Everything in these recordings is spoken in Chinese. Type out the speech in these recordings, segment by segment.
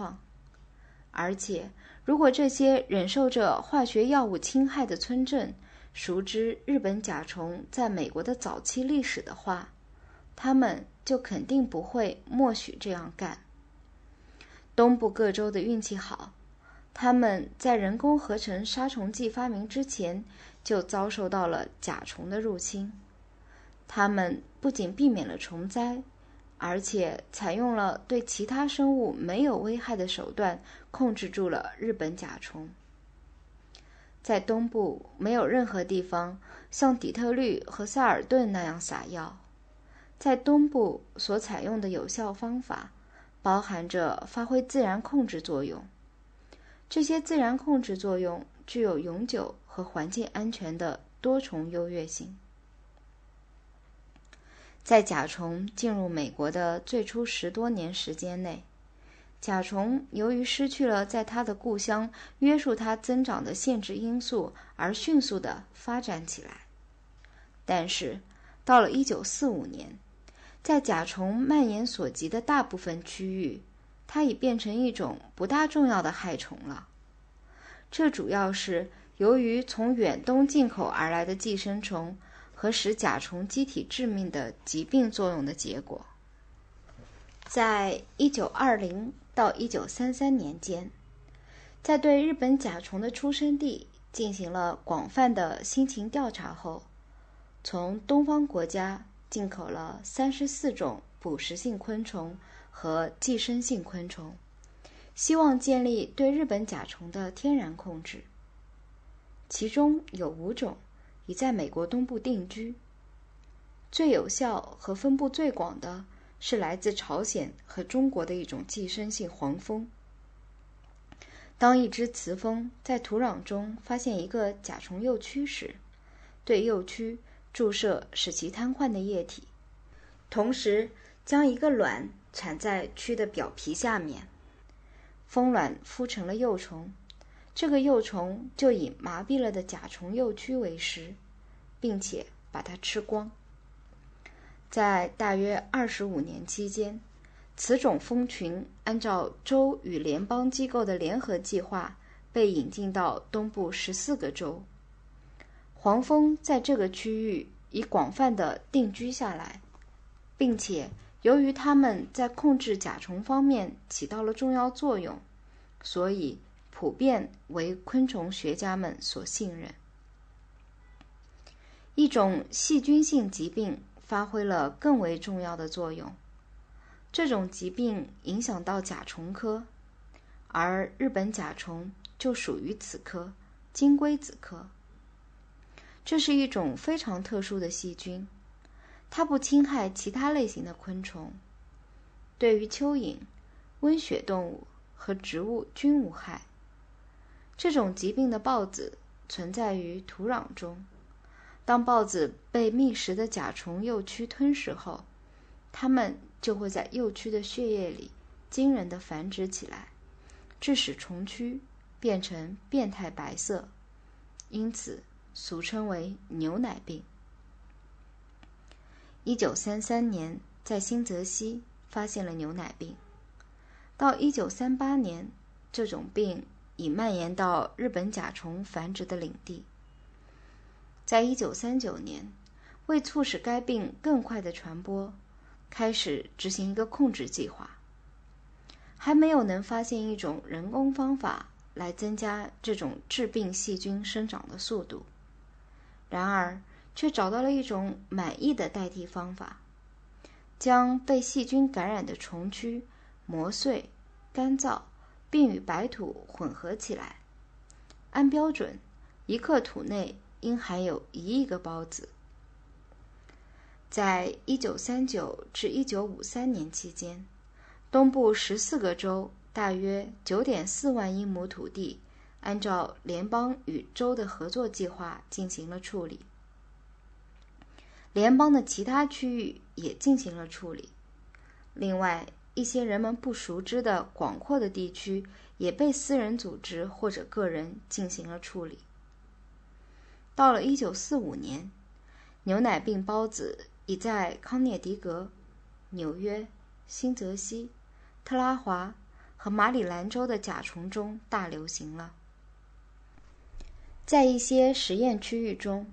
况。而且，如果这些忍受着化学药物侵害的村镇熟知日本甲虫在美国的早期历史的话，他们就肯定不会默许这样干。东部各州的运气好，他们在人工合成杀虫剂发明之前就遭受到了甲虫的入侵。他们不仅避免了虫灾。而且采用了对其他生物没有危害的手段，控制住了日本甲虫。在东部，没有任何地方像底特律和萨尔顿那样撒药。在东部所采用的有效方法，包含着发挥自然控制作用。这些自然控制作用具有永久和环境安全的多重优越性。在甲虫进入美国的最初十多年时间内，甲虫由于失去了在它的故乡约束它增长的限制因素，而迅速地发展起来。但是，到了1945年，在甲虫蔓延所及的大部分区域，它已变成一种不大重要的害虫了。这主要是由于从远东进口而来的寄生虫。和使甲虫机体致命的疾病作用的结果。在一九二零到一九三三年间，在对日本甲虫的出生地进行了广泛的新情调查后，从东方国家进口了三十四种捕食性昆虫和寄生性昆虫，希望建立对日本甲虫的天然控制。其中有五种。已在美国东部定居。最有效和分布最广的是来自朝鲜和中国的一种寄生性黄蜂。当一只雌蜂在土壤中发现一个甲虫幼蛆时，对幼蛆注射使其瘫痪的液体，同时将一个卵产在蛆的表皮下面。蜂卵孵成了幼虫。这个幼虫就以麻痹了的甲虫幼蛆为食，并且把它吃光。在大约二十五年期间，此种蜂群按照州与联邦机构的联合计划被引进到东部十四个州。黄蜂在这个区域已广泛的定居下来，并且由于它们在控制甲虫方面起到了重要作用，所以。普遍为昆虫学家们所信任。一种细菌性疾病发挥了更为重要的作用。这种疾病影响到甲虫科，而日本甲虫就属于此科——金龟子科。这是一种非常特殊的细菌，它不侵害其他类型的昆虫，对于蚯蚓、温血动物和植物均无害。这种疾病的孢子存在于土壤中。当孢子被觅食的甲虫幼蛆吞噬后，它们就会在幼蛆的血液里惊人的繁殖起来，致使虫蛆变成变态白色，因此俗称为牛奶病。一九三三年，在新泽西发现了牛奶病。到一九三八年，这种病。已蔓延到日本甲虫繁殖的领地。在一九三九年，为促使该病更快的传播，开始执行一个控制计划。还没有能发现一种人工方法来增加这种致病细菌生长的速度，然而却找到了一种满意的代替方法：将被细菌感染的虫蛆磨碎、干燥。并与白土混合起来。按标准，一克土内应含有一亿个孢子。在1939至1953年期间，东部十四个州大约9.4万英亩土地，按照联邦与州的合作计划进行了处理。联邦的其他区域也进行了处理。另外，一些人们不熟知的广阔的地区也被私人组织或者个人进行了处理。到了1945年，牛奶病孢子已在康涅狄格、纽约、新泽西、特拉华和马里兰州的甲虫中大流行了。在一些实验区域中，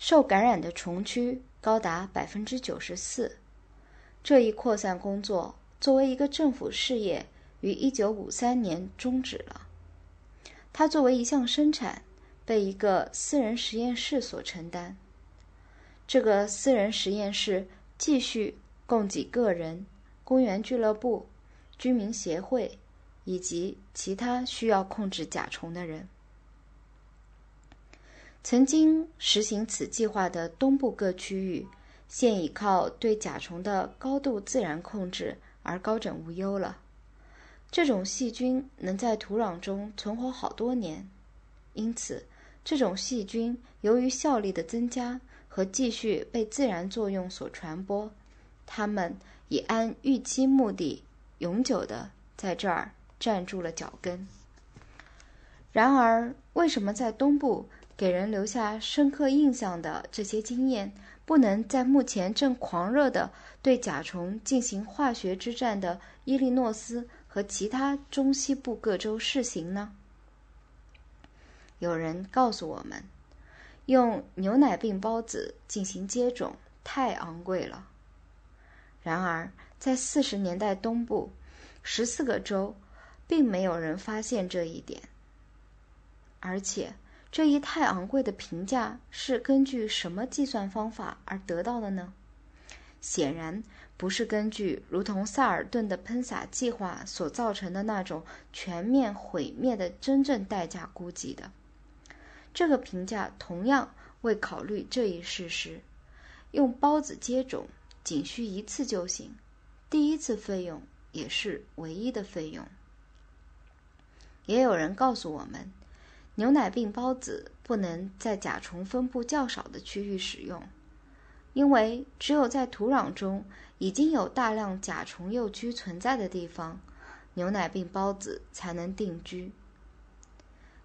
受感染的虫区高达百分之九十四。这一扩散工作作为一个政府事业，于一九五三年终止了。它作为一项生产，被一个私人实验室所承担。这个私人实验室继续供给个人、公园俱乐部、居民协会以及其他需要控制甲虫的人。曾经实行此计划的东部各区域，现已靠对甲虫的高度自然控制而高枕无忧了。这种细菌能在土壤中存活好多年，因此，这种细菌由于效力的增加和继续被自然作用所传播，它们已按预期目的永久的在这儿站住了脚跟。然而，为什么在东部给人留下深刻印象的这些经验，不能在目前正狂热的对甲虫进行化学之战的伊利诺斯？和其他中西部各州试行呢？有人告诉我们，用牛奶病孢子进行接种太昂贵了。然而，在四十年代东部十四个州，并没有人发现这一点。而且，这一太昂贵的评价是根据什么计算方法而得到的呢？显然。不是根据如同萨尔顿的喷洒计划所造成的那种全面毁灭的真正代价估计的。这个评价同样未考虑这一事实：用孢子接种仅需一次就行，第一次费用也是唯一的费用。也有人告诉我们，牛奶病孢子不能在甲虫分布较少的区域使用。因为只有在土壤中已经有大量甲虫幼居存在的地方，牛奶病孢子才能定居。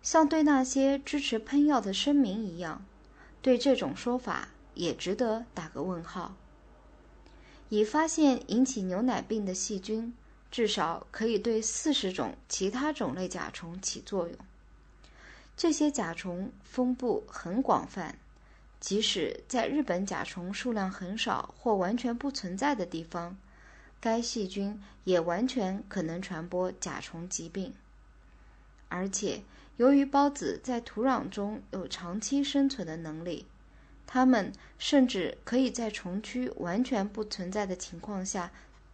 像对那些支持喷药的声明一样，对这种说法也值得打个问号。已发现引起牛奶病的细菌，至少可以对四十种其他种类甲虫起作用。这些甲虫分布很广泛。即使在日本甲虫数量很少或完全不存在的地方，该细菌也完全可能传播甲虫疾病。而且，由于孢子在土壤中有长期生存的能力，它们甚至可以在虫区完全不存在的情况下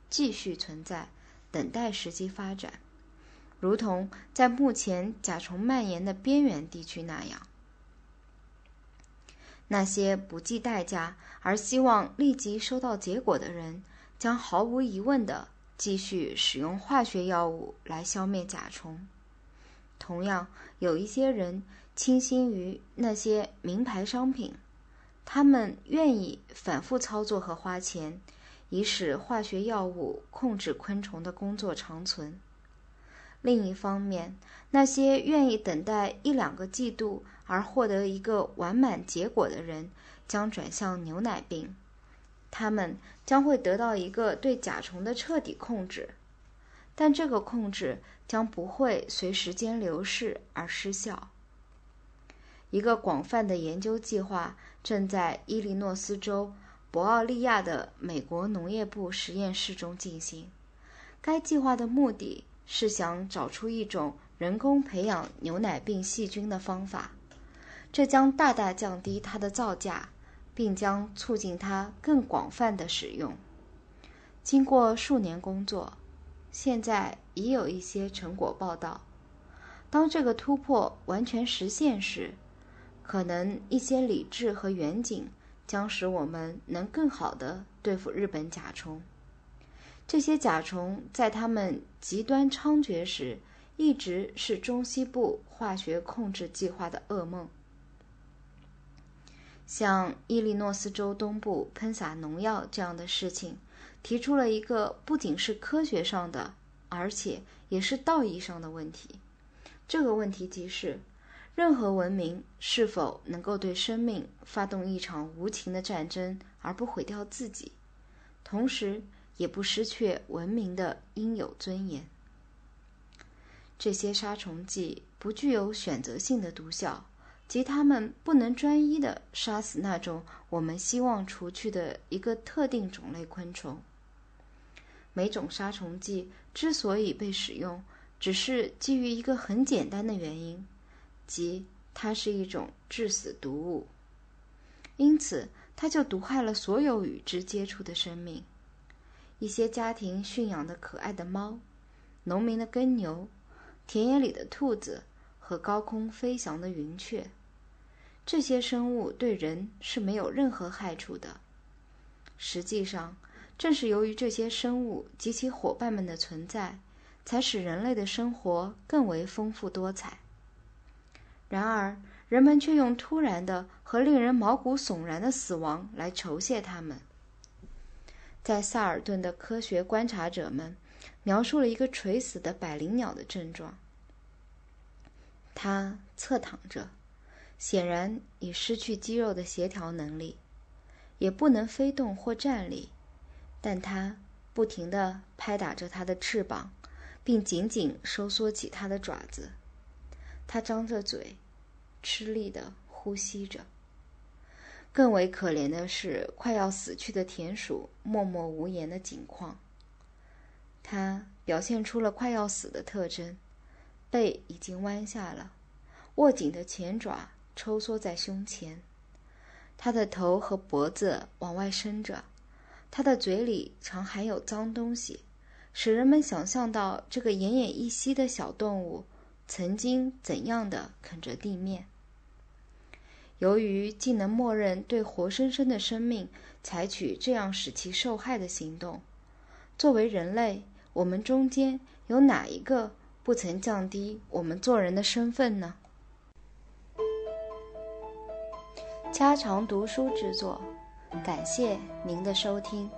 继续存在，等待时机发展，如同在目前甲虫蔓延的边缘地区那样。那些不计代价而希望立即收到结果的人，将毫无疑问地继续使用化学药物来消灭甲虫。同样，有一些人倾心于那些名牌商品，他们愿意反复操作和花钱，以使化学药物控制昆虫的工作长存。另一方面，那些愿意等待一两个季度而获得一个完满结果的人，将转向牛奶病。他们将会得到一个对甲虫的彻底控制，但这个控制将不会随时间流逝而失效。一个广泛的研究计划正在伊利诺斯州博奥利亚的美国农业部实验室中进行。该计划的目的。是想找出一种人工培养牛奶病细菌的方法，这将大大降低它的造价，并将促进它更广泛的使用。经过数年工作，现在已有一些成果报道。当这个突破完全实现时，可能一些理智和远景将使我们能更好地对付日本甲虫。这些甲虫在它们极端猖獗时，一直是中西部化学控制计划的噩梦。像伊利诺斯州东部喷洒农药这样的事情，提出了一个不仅是科学上的，而且也是道义上的问题。这个问题即是：任何文明是否能够对生命发动一场无情的战争而不毁掉自己？同时。也不失去文明的应有尊严。这些杀虫剂不具有选择性的毒效，即它们不能专一的杀死那种我们希望除去的一个特定种类昆虫。每种杀虫剂之所以被使用，只是基于一个很简单的原因，即它是一种致死毒物，因此它就毒害了所有与之接触的生命。一些家庭驯养的可爱的猫，农民的耕牛。田野里的兔子和高空飞翔的云雀，这些生物对人是没有任何害处的。实际上，正是由于这些生物及其伙伴们的存在，才使人类的生活更为丰富多彩。然而，人们却用突然的和令人毛骨悚然的死亡来酬谢他们。在萨尔顿的科学观察者们。描述了一个垂死的百灵鸟的症状。它侧躺着，显然已失去肌肉的协调能力，也不能飞动或站立。但它不停地拍打着它的翅膀，并紧紧收缩起它的爪子。它张着嘴，吃力地呼吸着。更为可怜的是，快要死去的田鼠默默无言的景况。它表现出了快要死的特征，背已经弯下了，握紧的前爪抽缩在胸前，它的头和脖子往外伸着，它的嘴里常含有脏东西，使人们想象到这个奄奄一息的小动物曾经怎样的啃着地面。由于竟能默认对活生生的生命采取这样使其受害的行动，作为人类。我们中间有哪一个不曾降低我们做人的身份呢？家常读书之作，感谢您的收听。